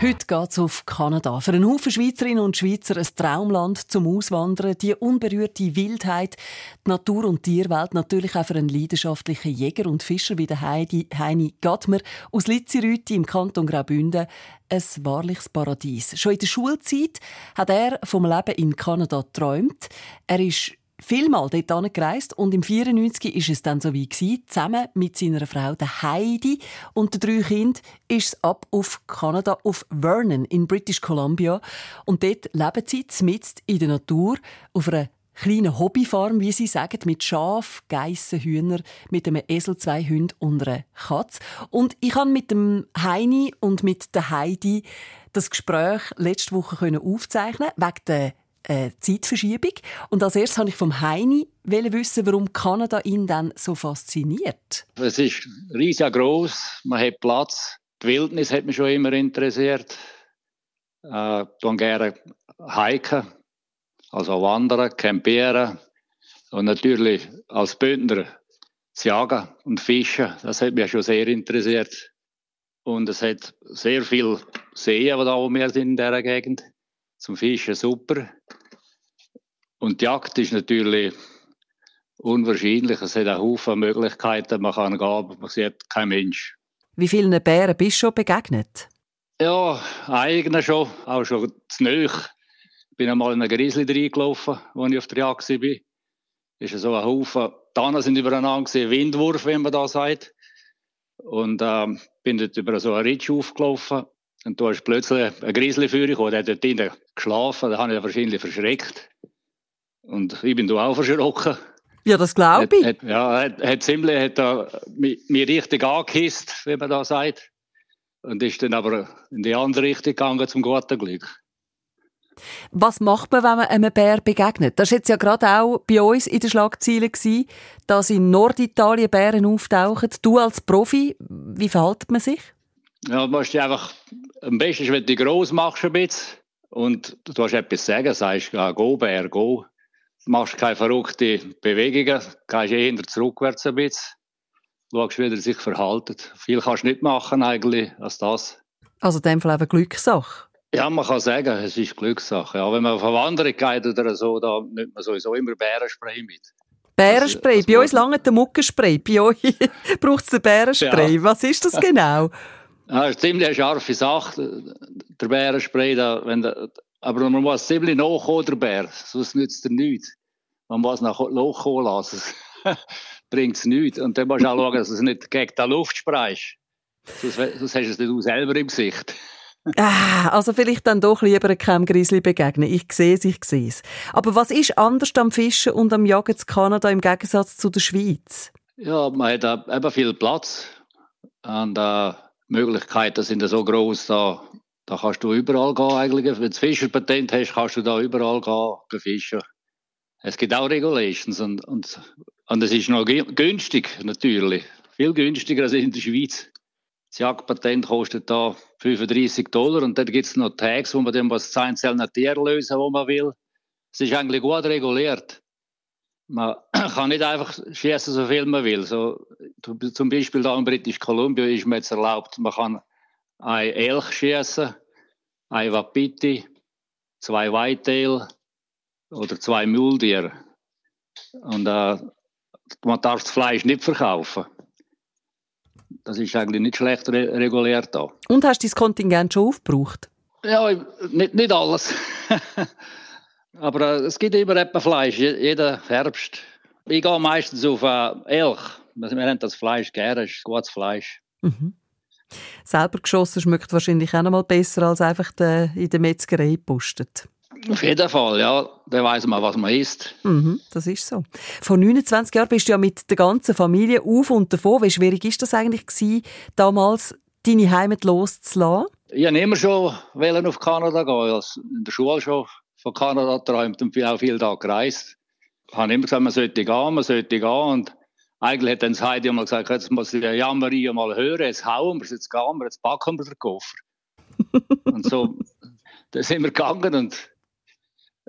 Heute geht es auf Kanada. Für einen Haufen Schweizerinnen und Schweizer ein Traumland zum Auswandern. Die unberührte Wildheit, die Natur- und Tierwelt. Natürlich auch für einen leidenschaftlichen Jäger und Fischer wie der Heidi, Heini Gattmer aus Litzirüti im Kanton Graubünden. Ein wahrliches Paradies. Schon in der Schulzeit hat er vom Leben in Kanada geträumt. Er ist vielmal dort gereist und im 94 ist es dann so wie zusammen mit seiner Frau der Heidi und den drei Kindern ist es ab auf Kanada auf Vernon in British Columbia und dort leben sie mitten in der Natur auf einer kleinen Hobbyfarm, wie sie sagen, mit Schaf, Geissen, Hühner, mit einem Esel, zwei Hunden und einer Katze. Und ich kann mit dem Heini und mit der Heidi das Gespräch letzte Woche aufzeichnen wegen der äh, Zeitverschiebung. Und als erstes wollte ich vom Heini wissen, warum Kanada ihn dann so fasziniert. Es ist riesig groß, man hat Platz. Die Wildnis hat mich schon immer interessiert. Äh, ich gerne hiken, also wandern, campieren und natürlich als Bündner jagen und fischen. Das hat mich schon sehr interessiert. Und es hat sehr viel Seen, die da oben sind in dieser Gegend. Zum Fischen super. Und die Jagd ist natürlich unwahrscheinlich. Es hat auch Haufen Möglichkeiten. Man kann gehen, aber man sieht kein Mensch. Wie vielen Bären bist du schon begegnet? Ja, eigene schon, auch schon zu nöch. Ich bin einmal in einen Grizzly reingelaufen, als ich auf der Jagd war. Ist so ein Haufen, Tannen sind übereinander Windwurf, wenn man da sagt. Und ähm, bin dort über so einen Ritsch aufgelaufen. Und da ist plötzlich ein Grizzly für mich, der hat dort drinnen geschlafen. Da habe ich wahrscheinlich verschreckt. Und ich bin da auch erschrocken. Ja, das glaube ich. Hat, ja, hat, hat ziemlich hat da, mich, mich richtig angehisst, wie man da sagt. Und ist dann aber in die andere Richtung gegangen, zum guten Glück. Was macht man, wenn man einem Bär begegnet? Das war jetzt ja gerade auch bei uns in den Schlagzeilen, dass in Norditalien Bären auftauchen. Du als Profi, wie verhält man sich? Ja, du musst einfach, am besten ist, wenn du dich gross machst ein bisschen und du hast etwas sagen, sagst, ja, go Bär, go machst keine verrückten Bewegungen, gehst eher zurückwärts ein bisschen, schaust, wie er sich verhält. Viel kannst du nicht machen eigentlich als das. Also in dem Fall eben Glückssache? Ja, man kann sagen, es ist Glückssache. Ja, wenn man auf eine Wanderung geht oder so, da nimmt man sowieso immer Bärenspray mit. Bärenspray? Also, bei uns lange der Muckenspray, bei euch braucht es den Bärenspray. Ja. Was ist das genau? Ja, das ist ziemlich eine scharfe Sache, der Bärenspray. Da, wenn der, aber man muss ziemlich nachkommen, der Bär, sonst nützt er nichts. Man muss nach Loch kommen lassen, bringt es nichts. Und dann musst du auch schauen, dass du es nicht gegen die Luft spreist. Sonst, sonst hast du es selber im Gesicht. Ah, also vielleicht dann doch lieber einem Grizzly begegnen. Ich sehe es, ich sehe es. Aber was ist anders am Fischen und am Jagen in Kanada im Gegensatz zu der Schweiz? Ja, man hat eben viel Platz. Und äh, Möglichkeiten sind so groß, da, da kannst du überall gehen eigentlich. Wenn du das Fischerpatent hast, kannst du da überall gehen, fischen. Es gibt auch Regulations und, und, und es ist noch günstig, natürlich. Viel günstiger als in der Schweiz. Das Jagdpatent kostet da 35 Dollar und dann gibt es noch Tags, wo man dann was zu einzelnen Tieren lösen, wo man will. Es ist eigentlich gut reguliert. Man kann nicht einfach schießen, so viel man will. So, zum Beispiel da in British Columbia ist mir jetzt erlaubt, man kann ein Elch schießen, ein Wapiti, zwei Whitetail oder zwei Muldier. Und äh, man darf das Fleisch nicht verkaufen. Das ist eigentlich nicht schlecht re reguliert da. Und hast du das Kontingent schon aufgebraucht? Ja, nicht, nicht alles. Aber äh, es gibt immer etwas Fleisch, jeden Herbst. Ich gehe meistens auf äh, Elch. Wir haben das Fleisch gerne, ist gutes Fleisch. Mhm. Selber geschossen schmeckt wahrscheinlich auch noch mal besser als einfach de, in der Metzgerei gepostet. Auf jeden Fall, ja. Dann weiss man, was man isst. Mhm, das ist so. Vor 29 Jahren bist du ja mit der ganzen Familie auf und davon. Wie schwierig ist das eigentlich gewesen, damals deine Heimat loszulassen? Ich wollte immer schon auf Kanada gehen. In der Schule schon von Kanada geträumt und auch viel da gereist. Ich habe immer gesagt, man sollte gehen, man sollte gehen. Und eigentlich hat dann das Heidi mal gesagt, jetzt muss ich ja Maria mal hören, jetzt hauen wir es, jetzt gehen wir, jetzt packen wir den Koffer. und so, da sind wir gegangen und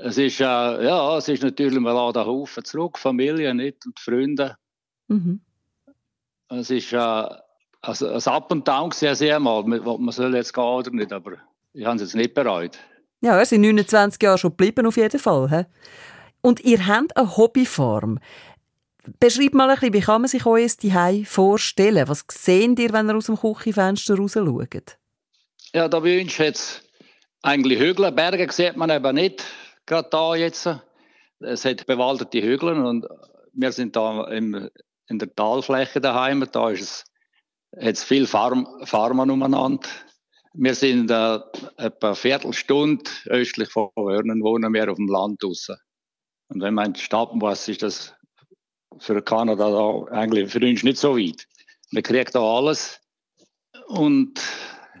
es ist, äh, ja, es ist natürlich, man lässt einen Haufen zurück, Familie nicht und Freunde. Mhm. Es ist äh, also ein Up und Down sehr, sehr mal, man soll jetzt gehen oder nicht, aber ich habe es jetzt nicht bereut. Ja, er sind 29 Jahre schon geblieben, auf jeden Fall. He? Und ihr habt eine Hobbyfarm. Beschreibt mal ein bisschen, wie kann man sich euer Zuhause vorstellen? Was seht ihr, wenn ihr aus dem Küchenfenster raus schaut? Ja, da bei uns jetzt eigentlich Hügel, Berge sieht man eben nicht, gerade da jetzt. Es hat bewaldete Hügel und wir sind da im, in der Talfläche daheim. Da ist es jetzt viel Farm, Farmen umeinander. Wir sind äh, etwa eine Viertelstunde östlich von Wörnen, wohnen wir auf dem Land draussen. Und wenn man in die Stadt muss, ist das für Kanada da eigentlich für uns nicht so weit. Man kriegt da alles. Und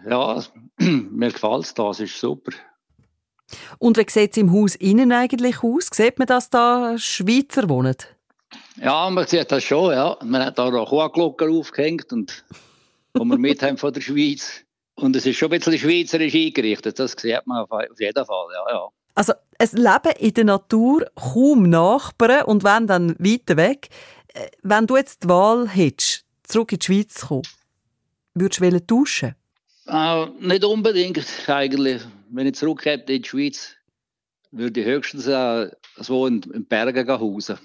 ja, mir gefällt es da, es ist super. Und wie sieht es im Haus innen eigentlich aus? Sieht man, dass da Schweizer wohnen? Ja, man sieht das schon, ja. Man hat da noch Kuhglocken aufgehängt und wo wir mit haben von der Schweiz. Und es ist schon ein bisschen schweizerisch eingerichtet, das sieht man auf jeden Fall, ja, ja. Also ein Leben in der Natur, kaum Nachbarn und wenn dann weiter weg. Äh, wenn du jetzt die Wahl hättest, zurück in die Schweiz zu kommen, würdest du tauschen? Äh, nicht unbedingt eigentlich. Wenn ich zurückkomme in die Schweiz, würde ich höchstens äh, so in, in Bergen hausen.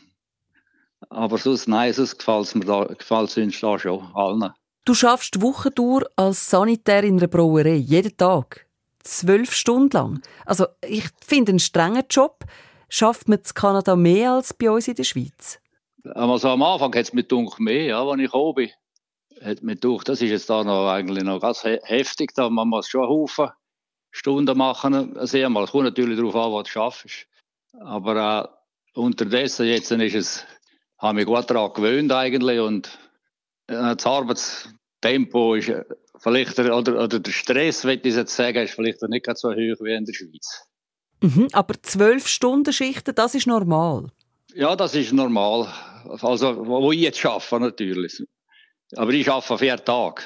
Aber sonst, nein, sonst gefällt es mir da, gefällt es uns da schon, allen. Du schaffst Wochen durch als Sanitär in einer Brauerei, jeden Tag. Zwölf Stunden lang. Also, ich finde einen strengen Job. Schafft man in Kanada mehr als bei uns in der Schweiz? Also am Anfang hat es mir gedacht, mehr, ja, als ich gekommen bin. Hat mir gedacht, das ist jetzt da noch eigentlich noch ganz heftig. Da man muss schon einen Haufen Stunden machen. Es kommt natürlich darauf an, was du schaffst. Aber äh, unterdessen jetzt ist es habe mich gut daran gewöhnt eigentlich und das Arbeitstempo ist äh, vielleicht, oder, oder der Stress, würde ich jetzt sagen, ist vielleicht nicht so hoch wie in der Schweiz. Mhm, aber zwölf Stunden Schichten, das ist normal? Ja, das ist normal. Also, wo ich jetzt arbeite, natürlich. Aber ich arbeite vier Tage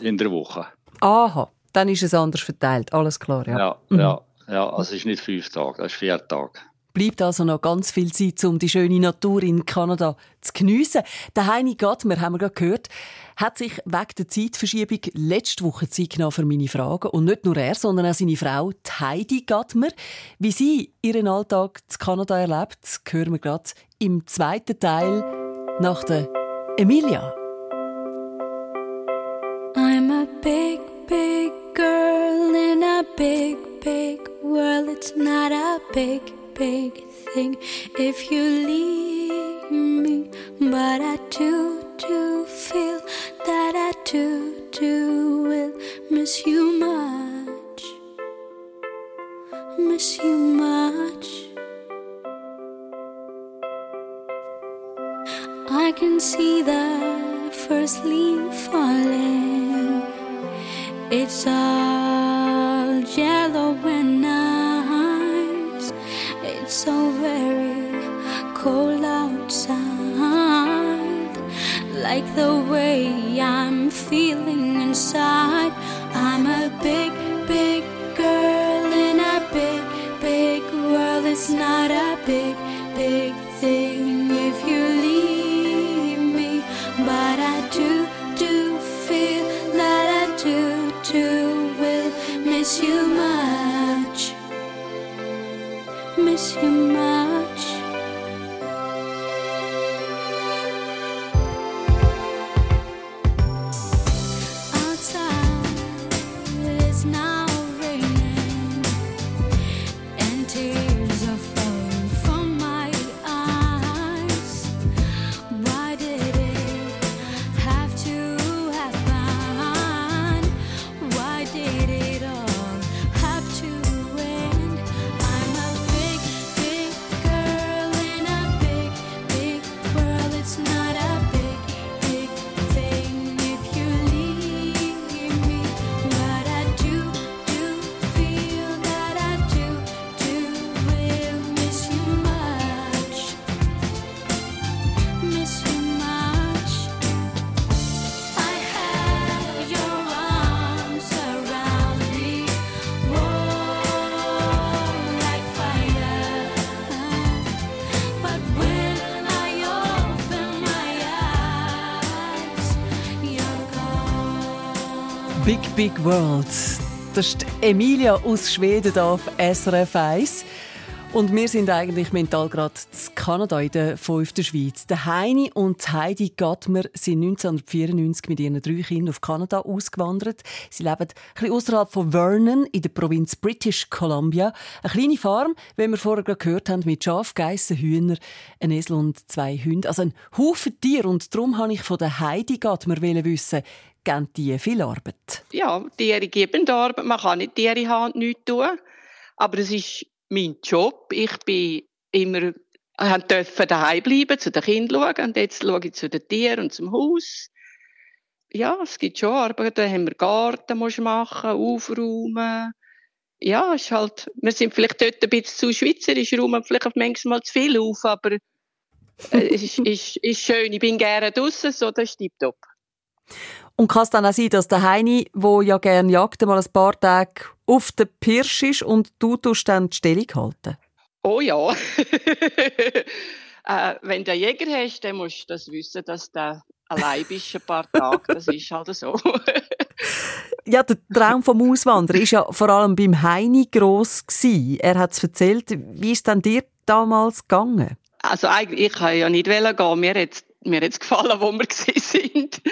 in der Woche. Aha, dann ist es anders verteilt, alles klar, ja. Ja, mhm. ja, ja, also es ist nicht fünf Tage, das ist vier Tage. Bleibt also noch ganz viel Zeit, um die schöne Natur in Kanada zu geniessen. Der Heini Gattmer, haben wir gerade gehört, hat sich wegen der Zeitverschiebung letzte Woche Zeit genommen für meine Fragen. Und nicht nur er, sondern auch seine Frau Heidi Gattmer. Wie sie ihren Alltag in Kanada erlebt, hören wir gerade im zweiten Teil nach der Emilia. I'm a big, big girl in a big, big world. It's not a big big thing if you leave me. But I do, big Big World. Das ist Emilia aus Schweden auf SRF 1. Und wir sind eigentlich mental gerade in Kanada in der fünften Schweiz. Der Heini und Heidi Gattmer sind 1994 mit ihren drei Kindern auf Kanada ausgewandert. Sie leben ein außerhalb von Vernon in der Provinz British Columbia. Eine kleine Farm, wie wir vorher gerade gehört haben, mit Schaf, Geissen, Hühner, ein Esel und zwei Hunden. Also ein Haufen Tier. Und darum wollte ich von der Heidi Gattmer wissen, geben die viel Arbeit? Ja, Tiere geben Arbeit. Man kann nicht Tiere haben und nichts tun. Aber es ist mein Job. Ich bin immer durfte daheim bleiben, zu den Kindern schauen. Und jetzt schaue ich zu den Tieren und zum Haus. Ja, es gibt schon Arbeit. Da haben wir Garten musst machen, aufräumen. Ja, ist halt, wir sind vielleicht dort ein bisschen zu schweizerisch, räumen vielleicht manchmal zu viel auf, aber äh, es ist, ist, ist schön. Ich bin gerne draußen, so das ist tipptopp. Und kann es dann auch sein, dass der Heini, der ja gerne jagt, mal ein paar Tage auf der Pirsch ist und du tust dann die Stellung halten? Oh ja. äh, wenn du einen Jäger hast, dann musst du das wissen, dass du allein bist ein paar Tage. Das ist halt so. ja, der Traum vom Auswandern war ja vor allem beim Heini gross. Gewesen. Er hat es erzählt. Wie ist denn dir damals gegangen? Also eigentlich, ich kann ja nicht gehen. Mir hat mir jetzt gefallen, wo wir sind.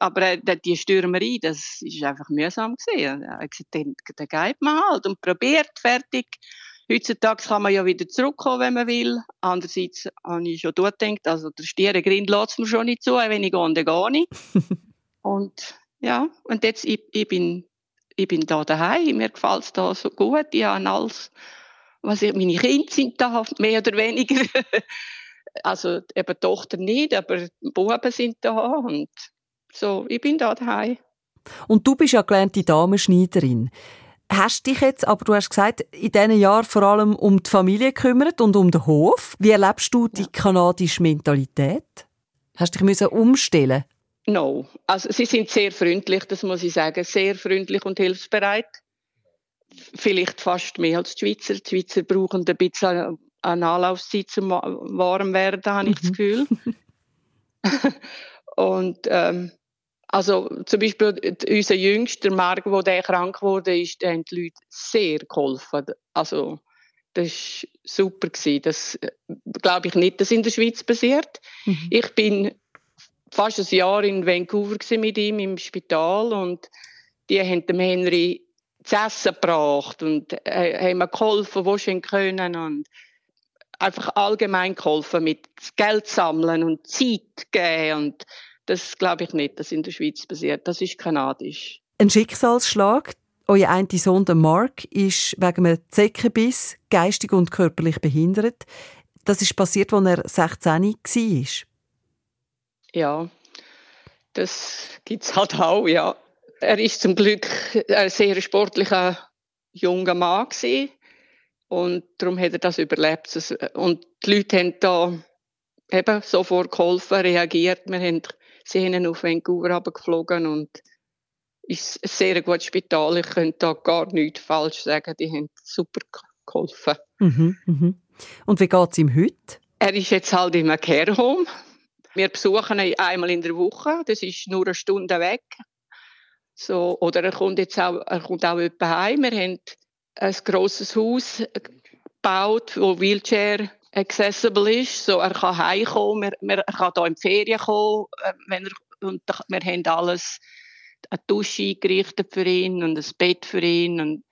Aber äh, die Stürmerei, das ist einfach mühsam gesehen. Dann, dann geht man halt und probiert, fertig. Heutzutage kann man ja wieder zurückkommen, wenn man will. Andererseits habe ich schon dort gedacht, also der Stierengrind lässt mir schon nicht zu, wenn ich gehe, dann gehe ich. und ja, und jetzt, ich, ich, bin, ich bin da daheim, mir gefällt es da so gut, ich habe alles, was ich, meine Kinder sind da, mehr oder weniger. also eben die Tochter nicht, aber die Buben sind da und so, ich bin da daheim. Und du bist ja gelernte Damenschneiderin. Hast dich jetzt, aber du hast gesagt, in diesen Jahren vor allem um die Familie gekümmert und um den Hof. Wie erlebst du die kanadische Mentalität? Hast du dich umstellen No. Also, sie sind sehr freundlich, das muss ich sagen. Sehr freundlich und hilfsbereit. Vielleicht fast mehr als die Schweizer. Die Schweizer brauchen ein bisschen eine Anlaufzeit zum warm werden, habe ich das mhm. Gefühl. und ähm, also zum Beispiel unser jüngster Marc, wo der krank wurde, ist, haben die Leute sehr geholfen. Also das war super gewesen. Das glaube ich nicht, dass in der Schweiz passiert. Mhm. Ich bin fast ein Jahr in Vancouver mit ihm im Spital und die haben dem Henry zu essen gebracht und äh, haben mir geholfen, wo sie können und einfach allgemein geholfen mit Geld sammeln und Zeit geben und das glaube ich nicht, dass in der Schweiz passiert. Das ist kanadisch. Ein Schicksalsschlag. Euer eine Sohn, der Mark, ist wegen einem Zeckenbiss geistig und körperlich behindert. Das ist passiert, als er 16 war. Ja, das gibt es halt auch, ja. Er ist zum Glück ein sehr sportlicher junger Mann gewesen. Und darum hat er das überlebt. Und die Leute haben da eben sofort geholfen, reagiert. Wir haben sie haben auf Vancouver geflogen und ist ein sehr gutes Spital. Ich könnte da gar nichts falsch sagen. Die haben super geholfen. Mhm, mhm. Und wie geht es ihm heute? Er ist jetzt halt in einem Care Home. Wir besuchen ihn einmal in der Woche. Das ist nur eine Stunde weg. So, oder er kommt jetzt auch, er kommt auch heim. Wir haben ein grosses Haus gebaut, wo Wheelchair accessible ist. So, er kann heimkommen, er, kann hier in die Ferien kommen, äh, wenn er, und wir haben alles, eine Dusche eingerichtet für ihn und ein Bett für ihn und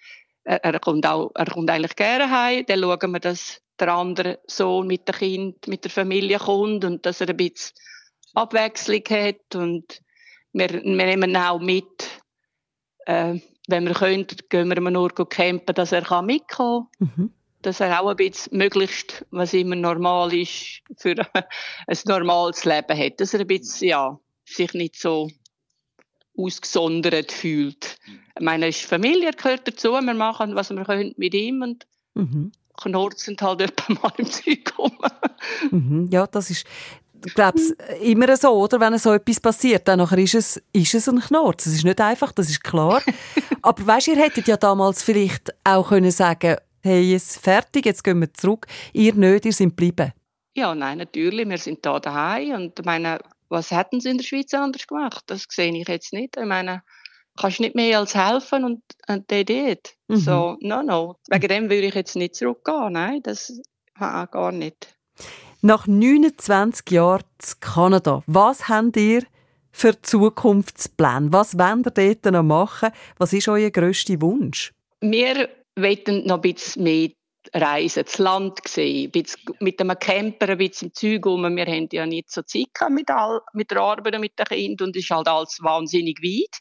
er, er kommt auch, er kommt eigentlich gerne heim. Dann schauen wir, dass der andere Sohn mit dem Kind, mit der Familie kommt und dass er ein bisschen Abwechslung hat und wir, wir nehmen auch mit, äh, wenn wir können, gehen wir nur campen, dass er mitkommen kann. Mhm. Dass er auch ein bisschen möglichst, was immer normal ist, für ein normales Leben hat. Dass er ein bisschen, ja, sich nicht so ausgesondert fühlt. Ich meine, ist Familie gehört dazu, wir machen, was wir können mit ihm und mhm. knurzen halt jemand mal im Zeug rum. Mhm. Ja, das ist, ich glaube, immer so, oder? Wenn so etwas passiert, dann ist es, ist es ein Knorz. Es ist nicht einfach, das ist klar. Aber weißt, ihr hättet ja damals vielleicht auch können sagen, hey, jetzt fertig, jetzt gehen wir zurück. Ihr nicht, ihr seid geblieben. Ja, nein, natürlich. Wir sind da daheim und meine, was hätten sie in der Schweiz anders gemacht? Das sehe ich jetzt nicht. Ich meine, kannst nicht mehr als helfen und, und der dort. Mhm. So, no, no. Wegen dem würde ich jetzt nicht zurückgehen. Nein, das ha, gar nicht. Nach 29 Jahren zu Kanada, was habt ihr für Zukunftspläne? Was wollt ihr dort noch machen? Was ist euer grösster Wunsch? Wir wollen noch ein bisschen mehr reisen, das Land sehen, mit einem Camper ein bisschen im Zeug um. Wir haben ja nicht so Zeit mit, all, mit der Arbeit und mit den Kindern und es ist halt alles wahnsinnig weit.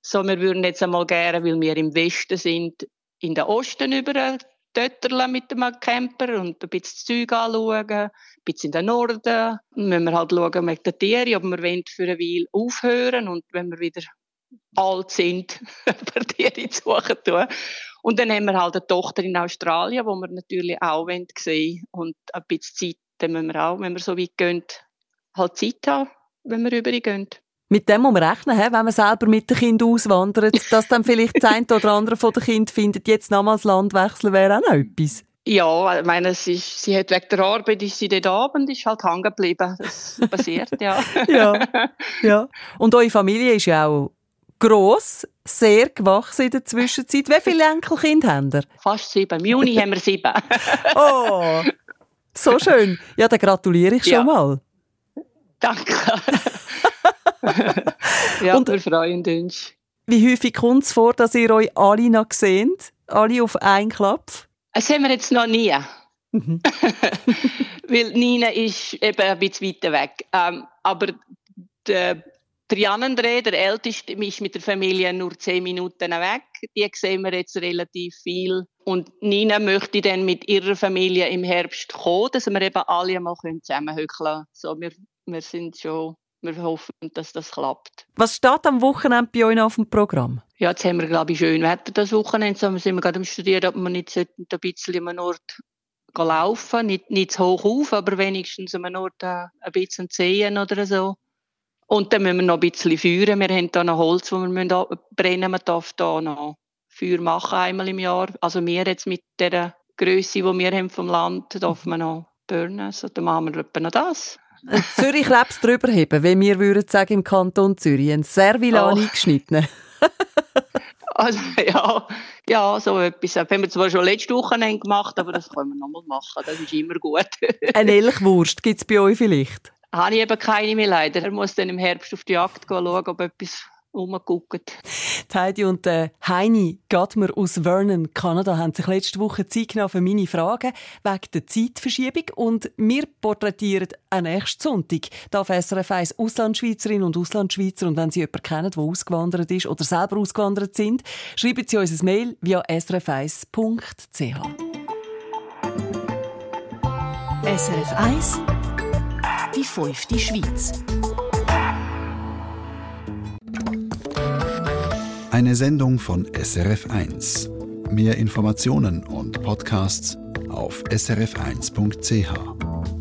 So, wir würden jetzt einmal gerne, weil wir im Westen sind, in den Osten über Tötterle mit dem Camper und ein bisschen Zeug anschauen, ein bisschen in den Norden. Dann müssen wir halt schauen mit den Tieren, ob wir für eine Weile aufhören und wenn wir wieder alt sind, per Tiere zu suchen tun. Und dann haben wir halt eine Tochter in Australien, wo wir natürlich auch sehen wollen. Und ein bisschen Zeit, dann müssen wir auch, wenn wir so weit gehen, halt Zeit haben, wenn wir rübergehen. Mit dem muss man rechnen, wenn man selber mit dem Kind auswandert, dass dann vielleicht das eine oder andere von den Kindern findet, jetzt nochmals Land wechseln wäre auch noch etwas. Ja, ich meine, sie, ist, sie hat wegen der Arbeit ist sie dort oben und ist halt hängen geblieben. Das passiert, ja. ja. Ja. Und eure Familie ist ja auch gross, sehr gewachsen in der Zwischenzeit. Wie viele Enkelkinder haben ihr? Fast sieben. Im Juni haben wir sieben. oh, so schön. Ja, dann gratuliere ich schon ja. mal. Danke. ja, und wir freuen uns. Wie häufig kommt es vor, dass ihr euch alle noch seht? Alle auf einen Klapp? Das haben wir jetzt noch nie. Mhm. Weil Nina ist eben ein bisschen weiter weg. Ähm, aber der, der André, der Älteste, ist mit der Familie nur zehn Minuten weg. Die sehen wir jetzt relativ viel. Und Nina möchte dann mit ihrer Familie im Herbst kommen, dass wir eben alle mal zusammenhöckeln können. So, wir, wir sind schon wir hoffen, dass das klappt. Was steht am Wochenende bei euch auf dem Programm? Ja, jetzt haben wir, glaube ich, schön Wetter das Wochenende. So sind wir gerade am Studieren, ob wir nicht ein bisschen an einem Ort laufen nicht, nicht zu hoch auf, aber wenigstens an einem Ort äh, ein bisschen sehen oder so. Und dann müssen wir noch ein bisschen feuern. Wir haben hier noch Holz, das wir müssen brennen müssen. Man darf hier noch Feuer machen einmal im Jahr. Also wir jetzt mit der Größe, die wir haben vom Land, dürfen wir noch burnen. Also dann machen wir etwa noch das. Zürich Krebs drüber heben, wie wir würden sagen im Kanton Zürich. Ein Servilan oh. eingeschnitten. also, ja, ja, so etwas. Das haben wir zwar schon letzte Woche gemacht, aber das können wir nochmal machen. Das ist immer gut. Eine Elchwurst gibt es bei euch vielleicht? Habe ich eben keine mehr leider. Er muss dann im Herbst auf die Jagd gehen, schauen, ob etwas rumgeguckt. Heidi und äh, Heini Gadmer aus Vernon, Kanada, haben sich letzte Woche Zeit genommen für meine Fragen wegen der Zeitverschiebung und wir porträtieren am nächsten Sonntag auf SRF 1 Auslandschweizerinnen und Auslandschweizer und wenn Sie jemanden kennen, der ausgewandert ist oder selber ausgewandert sind, schreiben Sie uns ein Mail via srf1.ch. SRF 1 Die fünfte Schweiz Eine Sendung von SRF1. Mehr Informationen und Podcasts auf srf1.ch.